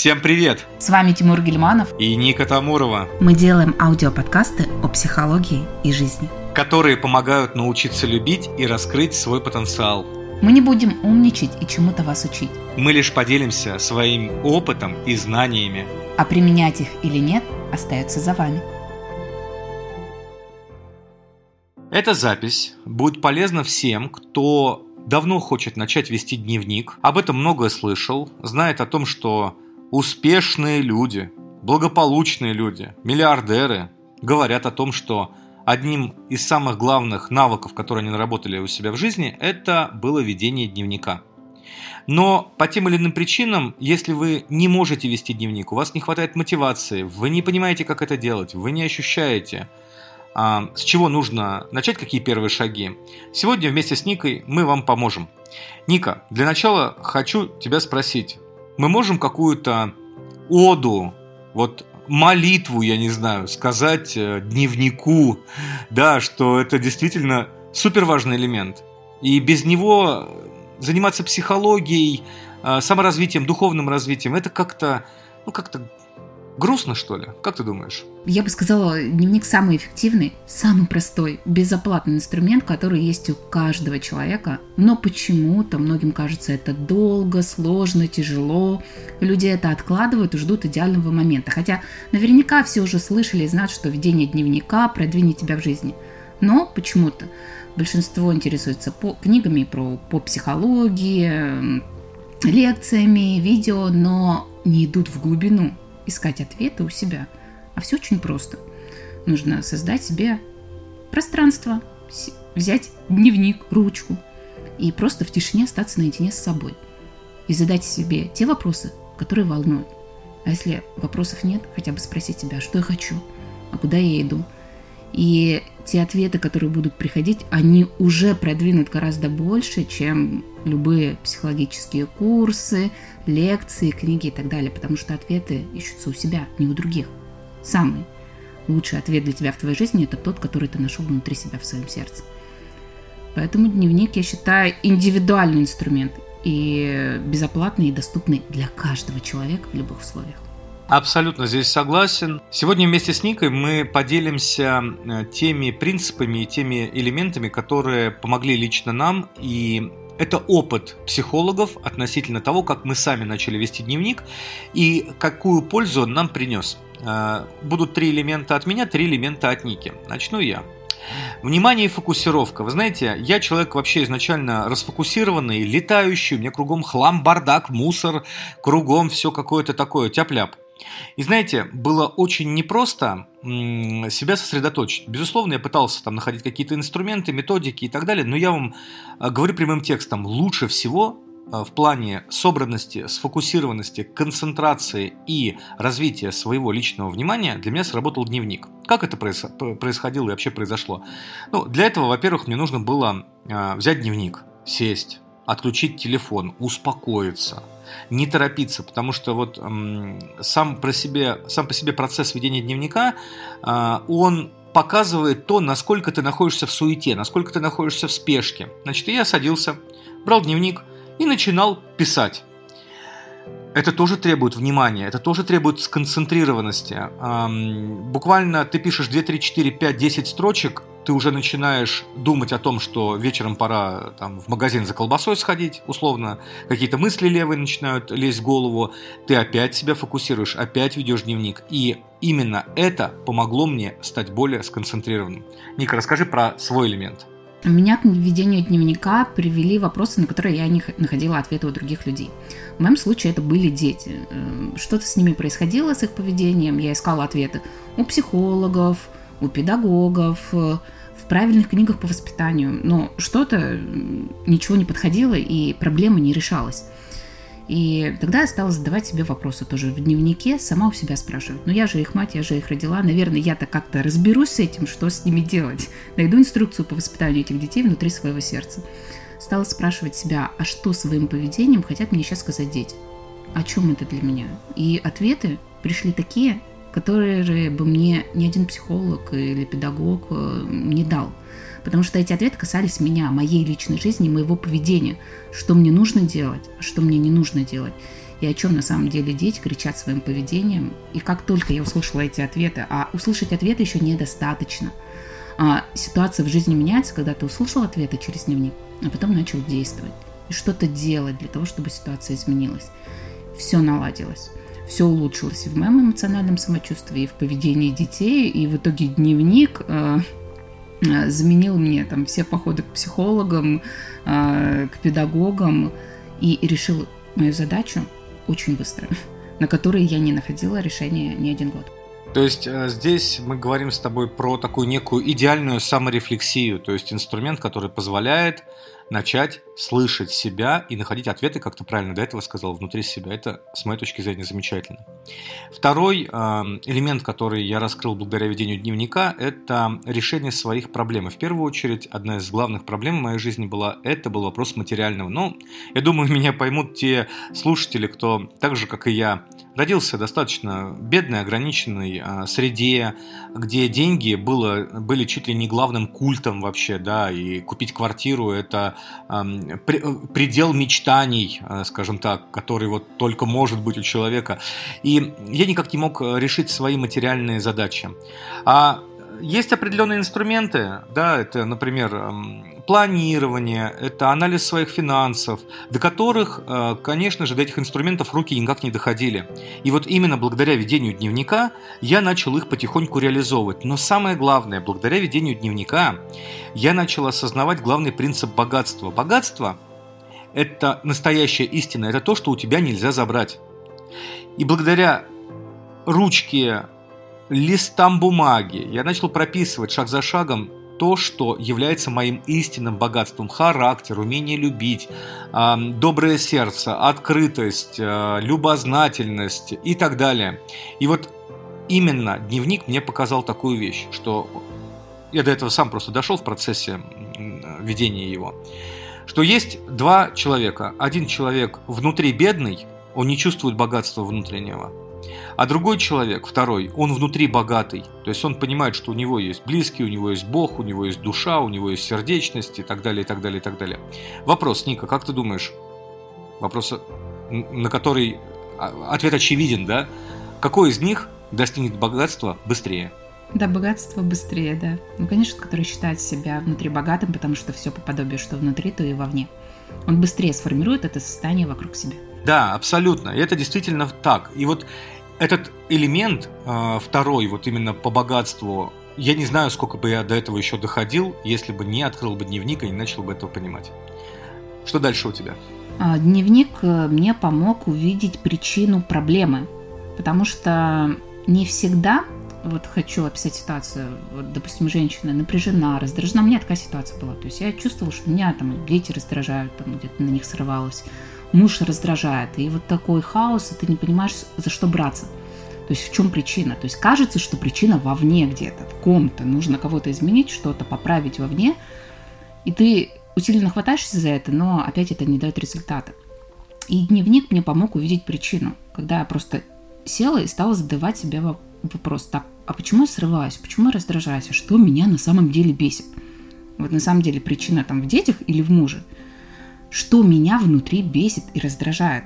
Всем привет! С вами Тимур Гельманов и Ника Тамурова. Мы делаем аудиоподкасты о психологии и жизни, которые помогают научиться любить и раскрыть свой потенциал. Мы не будем умничать и чему-то вас учить. Мы лишь поделимся своим опытом и знаниями. А применять их или нет, остается за вами. Эта запись будет полезна всем, кто давно хочет начать вести дневник, об этом многое слышал, знает о том, что успешные люди, благополучные люди, миллиардеры говорят о том, что одним из самых главных навыков, которые они наработали у себя в жизни, это было ведение дневника. Но по тем или иным причинам, если вы не можете вести дневник, у вас не хватает мотивации, вы не понимаете, как это делать, вы не ощущаете, а, с чего нужно начать, какие первые шаги. Сегодня вместе с Никой мы вам поможем. Ника, для начала хочу тебя спросить. Мы можем какую-то оду, вот молитву, я не знаю, сказать э, дневнику, да, что это действительно супер важный элемент. И без него заниматься психологией, э, саморазвитием, духовным развитием, это как-то, ну, как-то Грустно, что ли? Как ты думаешь? Я бы сказала, дневник самый эффективный, самый простой, безоплатный инструмент, который есть у каждого человека. Но почему-то многим кажется это долго, сложно, тяжело. Люди это откладывают и ждут идеального момента. Хотя наверняка все уже слышали и знают, что ведение дневника продвинет тебя в жизни. Но почему-то большинство интересуется по книгами про, по психологии, лекциями, видео, но не идут в глубину искать ответы у себя. А все очень просто. Нужно создать себе пространство, взять дневник, ручку и просто в тишине остаться наедине с собой. И задать себе те вопросы, которые волнуют. А если вопросов нет, хотя бы спросить себя, что я хочу, а куда я иду. И те ответы, которые будут приходить, они уже продвинут гораздо больше, чем любые психологические курсы, лекции, книги и так далее, потому что ответы ищутся у себя, не у других. Самый лучший ответ для тебя в твоей жизни – это тот, который ты нашел внутри себя в своем сердце. Поэтому дневник, я считаю, индивидуальный инструмент и безоплатный и доступный для каждого человека в любых условиях. Абсолютно здесь согласен. Сегодня вместе с Никой мы поделимся э, теми принципами и теми элементами, которые помогли лично нам и это опыт психологов относительно того, как мы сами начали вести дневник и какую пользу он нам принес. Э, будут три элемента от меня, три элемента от Ники. Начну я. Внимание и фокусировка. Вы знаете, я человек вообще изначально расфокусированный, летающий, у меня кругом хлам, бардак, мусор, кругом все какое-то такое, тяп-ляп. И знаете, было очень непросто себя сосредоточить. Безусловно, я пытался там находить какие-то инструменты, методики и так далее, но я вам э, говорю прямым текстом, лучше всего э, в плане собранности, сфокусированности, концентрации и развития своего личного внимания для меня сработал дневник. Как это происходило и вообще произошло? Ну, для этого, во-первых, мне нужно было э, взять дневник, сесть, отключить телефон, успокоиться, не торопиться, потому что вот сам, про себе, сам по себе процесс ведения дневника, а, он показывает то, насколько ты находишься в суете, насколько ты находишься в спешке. Значит, я садился, брал дневник и начинал писать. Это тоже требует внимания, это тоже требует сконцентрированности. Буквально ты пишешь 2, 3, 4, 5, 10 строчек, ты уже начинаешь думать о том, что вечером пора там, в магазин за колбасой сходить, условно, какие-то мысли левые начинают лезть в голову, ты опять себя фокусируешь, опять ведешь дневник. И именно это помогло мне стать более сконцентрированным. Ника, расскажи про свой элемент. Меня к ведению дневника привели вопросы, на которые я не находила ответы у других людей. В моем случае это были дети. Эм, что-то с ними происходило, с их поведением. Я искала ответы у психологов, у педагогов, э, в правильных книгах по воспитанию, но что-то ничего не подходило и проблема не решалась. И тогда я стала задавать себе вопросы тоже в дневнике, сама у себя спрашивать. Ну я же их мать, я же их родила, наверное, я-то как-то разберусь с этим, что с ними делать. Найду инструкцию по воспитанию этих детей внутри своего сердца. Стала спрашивать себя, а что своим поведением хотят мне сейчас сказать дети? О чем это для меня? И ответы пришли такие, которые бы мне ни один психолог или педагог э, не дал. Потому что эти ответы касались меня, моей личной жизни, моего поведения, что мне нужно делать, а что мне не нужно делать. и о чем на самом деле дети кричат своим поведением. И как только я услышала эти ответы, а услышать ответы еще недостаточно. А ситуация в жизни меняется, когда ты услышал ответы через дневник, а потом начал действовать и что-то делать для того, чтобы ситуация изменилась. Все наладилось все улучшилось и в моем эмоциональном самочувствии, и в поведении детей, и в итоге дневник э, э, заменил мне там все походы к психологам, э, к педагогам и решил мою задачу очень быстро, на которой я не находила решения ни один год. То есть здесь мы говорим с тобой про такую некую идеальную саморефлексию, то есть инструмент, который позволяет начать слышать себя и находить ответы, как ты правильно до этого сказал, внутри себя. Это, с моей точки зрения, замечательно. Второй э, элемент, который я раскрыл благодаря ведению дневника, это решение своих проблем. И в первую очередь, одна из главных проблем в моей жизни была, это был вопрос материального. Но я думаю, меня поймут те слушатели, кто так же, как и я, родился достаточно бедной, ограниченной э, среде, где деньги было, были чуть ли не главным культом вообще, да, и купить квартиру – это предел мечтаний, э, скажем так, который вот только может быть у человека. И я никак не мог решить свои материальные задачи. А есть определенные инструменты, да, это, например, эм, планирование, это анализ своих финансов, до которых, э, конечно же, до этих инструментов руки никак не доходили. И вот именно благодаря ведению дневника я начал их потихоньку реализовывать. Но самое главное, благодаря ведению дневника я начал осознавать главный принцип богатства. Богатство – это настоящая истина, это то, что у тебя нельзя забрать. И благодаря ручке листам бумаги. Я начал прописывать шаг за шагом то, что является моим истинным богатством. Характер, умение любить, доброе сердце, открытость, а, любознательность и так далее. И вот именно дневник мне показал такую вещь, что я до этого сам просто дошел в процессе ведения его, что есть два человека. Один человек внутри бедный, он не чувствует богатства внутреннего. А другой человек, второй, он внутри богатый. То есть он понимает, что у него есть близкий, у него есть Бог, у него есть душа, у него есть сердечность и так далее, и так далее, и так далее. Вопрос, Ника, как ты думаешь? Вопрос, на который а, ответ очевиден, да? Какой из них достигнет богатства быстрее? Да, богатство быстрее, да. Ну, конечно, который считает себя внутри богатым, потому что все по подобию, что внутри, то и вовне. Он быстрее сформирует это состояние вокруг себя. Да, абсолютно. Это действительно так. И вот этот элемент, э, второй, вот именно по богатству, я не знаю, сколько бы я до этого еще доходил, если бы не открыл бы дневник и не начал бы этого понимать. Что дальше у тебя? А, дневник э, мне помог увидеть причину проблемы, потому что не всегда, вот хочу описать ситуацию, вот, допустим, женщина напряжена, раздражена, у меня такая ситуация была, то есть я чувствовала, что меня там дети раздражают, там где-то на них срывалась, муж раздражает. И вот такой хаос, и ты не понимаешь, за что браться. То есть в чем причина? То есть кажется, что причина вовне где-то, в ком-то. Нужно кого-то изменить, что-то поправить вовне. И ты усиленно хватаешься за это, но опять это не дает результата. И дневник мне помог увидеть причину. Когда я просто села и стала задавать себе вопрос, так, а почему я срываюсь, почему я раздражаюсь, а что меня на самом деле бесит? Вот на самом деле причина там в детях или в муже – что меня внутри бесит и раздражает,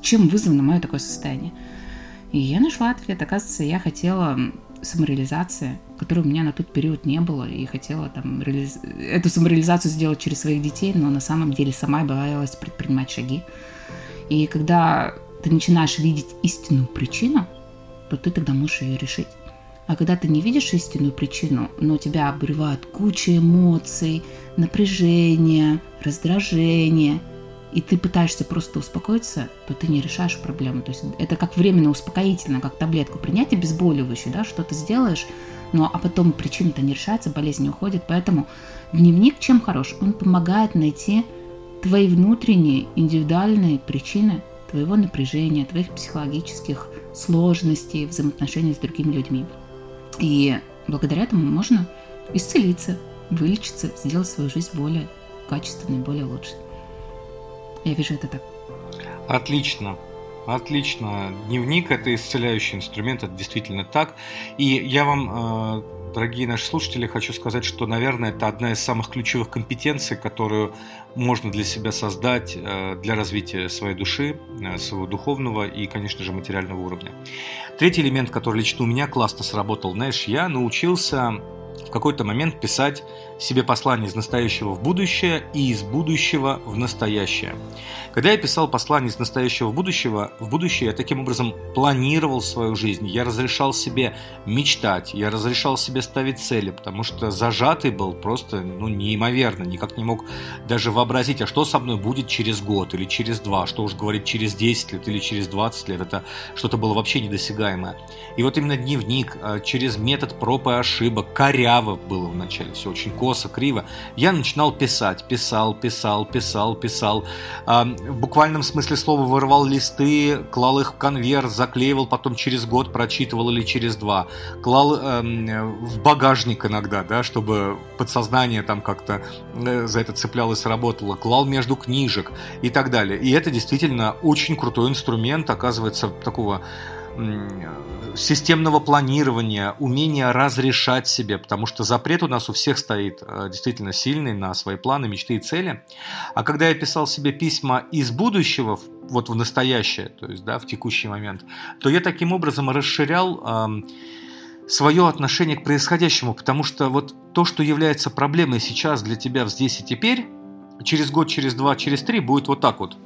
чем вызвано мое такое состояние. И я нашла ответ. Оказывается, я хотела самореализации, которой у меня на тот период не было, и хотела там реализ... эту самореализацию сделать через своих детей, но на самом деле сама боялась предпринимать шаги. И когда ты начинаешь видеть истинную причину, то ты тогда можешь ее решить. А когда ты не видишь истинную причину, но тебя обрывают куча эмоций, напряжение, раздражение, и ты пытаешься просто успокоиться, то ты не решаешь проблему. То есть это как временно успокоительно, как таблетку принять обезболивающую, да, что ты сделаешь, но а потом причина-то не решается, болезнь не уходит. Поэтому дневник чем хорош? Он помогает найти твои внутренние индивидуальные причины твоего напряжения, твоих психологических сложностей, взаимоотношений с другими людьми. И благодаря этому можно исцелиться, вылечиться, сделать свою жизнь более качественной, более лучшей. Я вижу это так. Отлично. Отлично. Дневник – это исцеляющий инструмент, это действительно так. И я вам э, дорогие наши слушатели, хочу сказать, что, наверное, это одна из самых ключевых компетенций, которую можно для себя создать э, для развития своей души, э, своего духовного и, конечно же, материального уровня. Третий элемент, который лично у меня классно сработал, знаешь, я научился в какой-то момент писать себе послание из настоящего в будущее и из будущего в настоящее. Когда я писал послание из настоящего в будущего, в будущее я таким образом планировал свою жизнь, я разрешал себе мечтать, я разрешал себе ставить цели, потому что зажатый был просто ну, неимоверно, никак не мог даже вообразить, а что со мной будет через год или через два, что уж говорить через 10 лет или через 20 лет, это что-то было вообще недосягаемое. И вот именно дневник а, через метод проб и ошибок, коряво было вначале, все очень косо, криво, я начинал писать, писал, писал, писал, писал, в буквальном смысле слова вырывал листы, клал их в конверт, заклеивал, потом через год прочитывал или через два, клал э, в багажник иногда, да, чтобы подсознание там как-то э, за это цеплялось, работало, клал между книжек и так далее. И это действительно очень крутой инструмент, оказывается, такого системного планирования, умения разрешать себе, потому что запрет у нас у всех стоит э, действительно сильный на свои планы, мечты и цели. А когда я писал себе письма из будущего, вот в настоящее, то есть да, в текущий момент, то я таким образом расширял э, свое отношение к происходящему, потому что вот то, что является проблемой сейчас для тебя здесь и теперь, через год, через два, через три будет вот так вот,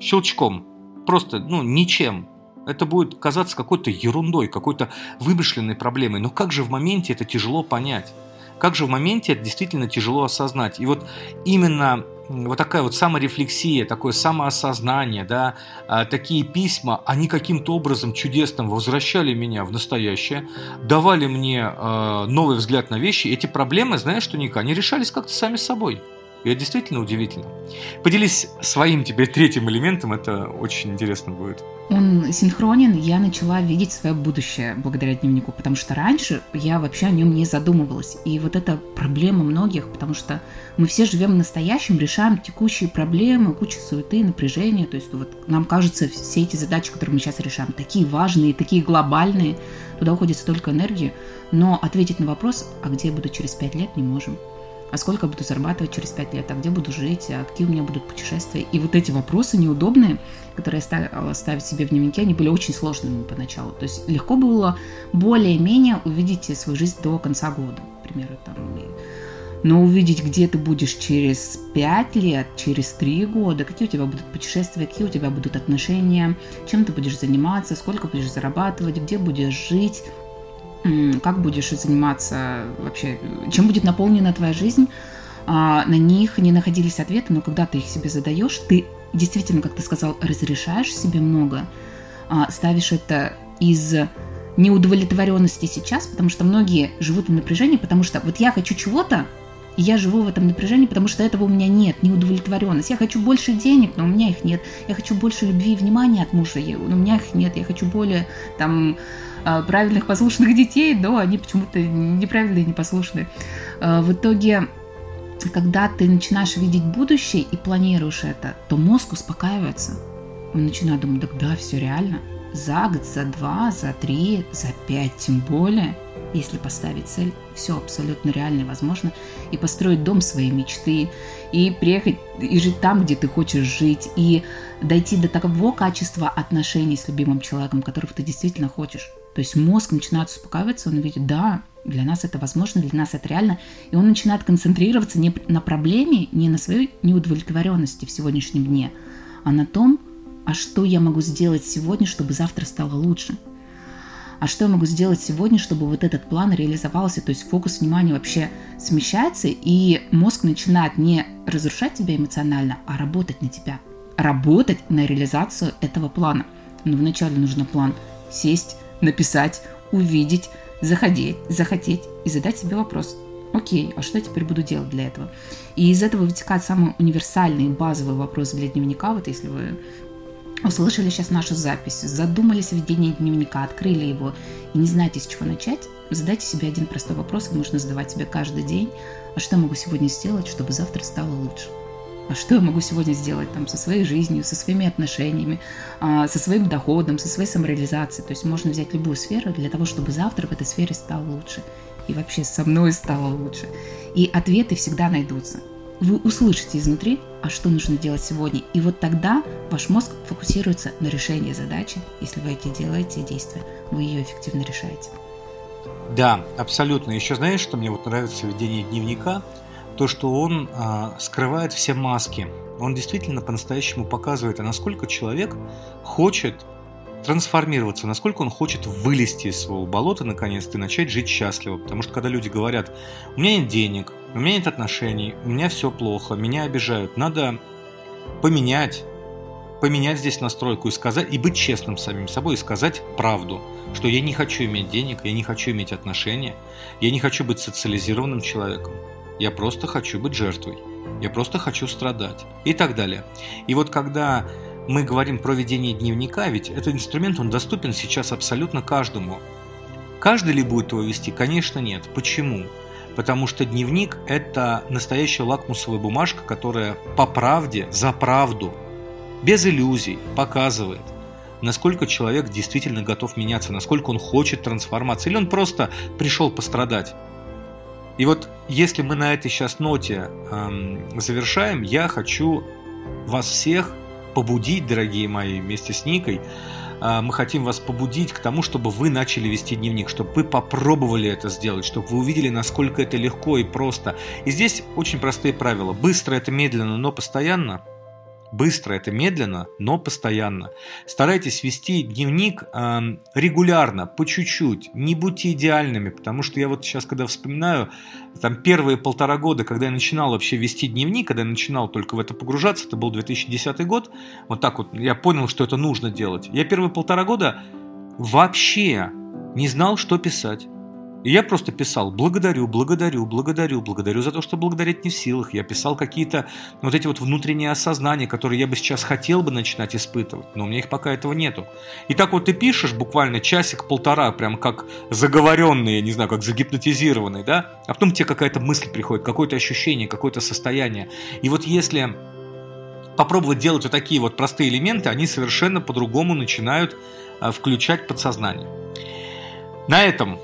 щелчком, просто, ну, ничем, это будет казаться какой-то ерундой, какой-то вымышленной проблемой. Но как же в моменте это тяжело понять? Как же в моменте это действительно тяжело осознать? И вот именно вот такая вот саморефлексия, такое самоосознание, да, а, такие письма, они каким-то образом чудесным возвращали меня в настоящее, давали мне э, новый взгляд на вещи. Эти проблемы, знаешь, что Ника, они решались как-то сами собой. И это действительно удивительно. Поделись своим теперь третьим элементом, это очень интересно будет. Он синхронен, я начала видеть свое будущее благодаря дневнику, потому что раньше я вообще о нем не задумывалась. И вот это проблема многих, потому что мы все живем в настоящем, решаем текущие проблемы, куча суеты, напряжения. То есть вот нам кажется, все эти задачи, которые мы сейчас решаем, такие важные, такие глобальные, туда уходит столько энергии, но ответить на вопрос, а где я буду через пять лет, не можем а сколько буду зарабатывать через 5 лет, а где буду жить, а какие у меня будут путешествия. И вот эти вопросы неудобные, которые я стала ставить себе в дневнике, они были очень сложными поначалу. То есть легко было более-менее увидеть свою жизнь до конца года, к примеру. Там, но увидеть, где ты будешь через 5 лет, через 3 года, какие у тебя будут путешествия, какие у тебя будут отношения, чем ты будешь заниматься, сколько будешь зарабатывать, где будешь жить, как будешь заниматься вообще, чем будет наполнена твоя жизнь, а, на них не находились ответы, но когда ты их себе задаешь, ты действительно, как ты сказал, разрешаешь себе много, а, ставишь это из неудовлетворенности сейчас, потому что многие живут в напряжении, потому что вот я хочу чего-то, и я живу в этом напряжении, потому что этого у меня нет, неудовлетворенность. Я хочу больше денег, но у меня их нет. Я хочу больше любви и внимания от мужа, но у меня их нет. Я хочу более там правильных послушных детей, но они почему-то неправильные, непослушные. А, в итоге, когда ты начинаешь видеть будущее и планируешь это, то мозг успокаивается. Он начинает думать, так да, все реально. За год, за два, за три, за пять, тем более, если поставить цель, все абсолютно реально и возможно. И построить дом своей мечты, и приехать и жить там, где ты хочешь жить, и дойти до такого качества отношений с любимым человеком, которого ты действительно хочешь. То есть мозг начинает успокаиваться, он видит, да, для нас это возможно, для нас это реально, и он начинает концентрироваться не на проблеме, не на своей неудовлетворенности в сегодняшнем дне, а на том, а что я могу сделать сегодня, чтобы завтра стало лучше. А что я могу сделать сегодня, чтобы вот этот план реализовался? То есть фокус внимания вообще смещается, и мозг начинает не разрушать тебя эмоционально, а работать на тебя. Работать на реализацию этого плана. Но вначале нужно план сесть, написать, увидеть, заходить, захотеть и задать себе вопрос. Окей, а что я теперь буду делать для этого? И из этого вытекает самый универсальный базовый вопрос для дневника. Вот если вы услышали сейчас нашу запись, задумались о ведении дневника, открыли его и не знаете, с чего начать, задайте себе один простой вопрос, можно задавать себе каждый день. А что я могу сегодня сделать, чтобы завтра стало лучше? А что я могу сегодня сделать там со своей жизнью, со своими отношениями, а, со своим доходом, со своей самореализацией. То есть можно взять любую сферу для того, чтобы завтра в этой сфере стало лучше. и вообще со мной стало лучше. И ответы всегда найдутся. Вы услышите изнутри, а что нужно делать сегодня. И вот тогда ваш мозг фокусируется на решении задачи. Если вы эти делаете действия, вы ее эффективно решаете. Да, абсолютно. Еще знаешь, что мне вот нравится в ведении дневника? То, что он э, скрывает все маски. Он действительно по-настоящему показывает, а насколько человек хочет трансформироваться, насколько он хочет вылезти из своего болота наконец-то и начать жить счастливо. Потому что когда люди говорят, у меня нет денег, у меня нет отношений, у меня все плохо, меня обижают, надо поменять, поменять здесь настройку и сказать, и быть честным самим собой, и сказать правду, что я не хочу иметь денег, я не хочу иметь отношения, я не хочу быть социализированным человеком, я просто хочу быть жертвой, я просто хочу страдать и так далее. И вот когда мы говорим про ведение дневника, ведь этот инструмент, он доступен сейчас абсолютно каждому. Каждый ли будет его вести? Конечно нет. Почему? Потому что дневник – это настоящая лакмусовая бумажка, которая по правде, за правду, без иллюзий показывает, насколько человек действительно готов меняться, насколько он хочет трансформации, или он просто пришел пострадать. И вот если мы на этой сейчас ноте эм, завершаем, я хочу вас всех побудить, дорогие мои, вместе с Никой, а, мы хотим вас побудить к тому, чтобы вы начали вести дневник, чтобы вы попробовали это сделать, чтобы вы увидели, насколько это легко и просто. И здесь очень простые правила. Быстро это медленно, но постоянно – быстро, это медленно, но постоянно. Старайтесь вести дневник э, регулярно, по чуть-чуть, не будьте идеальными, потому что я вот сейчас, когда вспоминаю, там первые полтора года, когда я начинал вообще вести дневник, когда я начинал только в это погружаться, это был 2010 год, вот так вот я понял, что это нужно делать. Я первые полтора года вообще не знал, что писать. И я просто писал «благодарю, благодарю, благодарю, благодарю за то, что благодарить не в силах». Я писал какие-то вот эти вот внутренние осознания, которые я бы сейчас хотел бы начинать испытывать, но у меня их пока этого нету. И так вот ты пишешь буквально часик-полтора, прям как заговоренный, я не знаю, как загипнотизированный, да? А потом тебе какая-то мысль приходит, какое-то ощущение, какое-то состояние. И вот если попробовать делать вот такие вот простые элементы, они совершенно по-другому начинают а, включать подсознание. На этом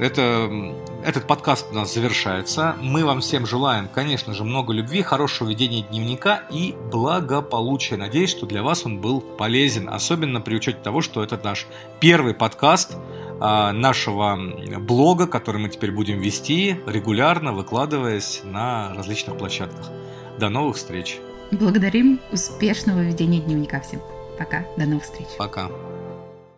это, этот подкаст у нас завершается. Мы вам всем желаем, конечно же, много любви, хорошего ведения дневника и благополучия. Надеюсь, что для вас он был полезен, особенно при учете того, что это наш первый подкаст а, нашего блога, который мы теперь будем вести регулярно, выкладываясь на различных площадках. До новых встреч! Благодарим успешного ведения дневника всем. Пока, до новых встреч. Пока.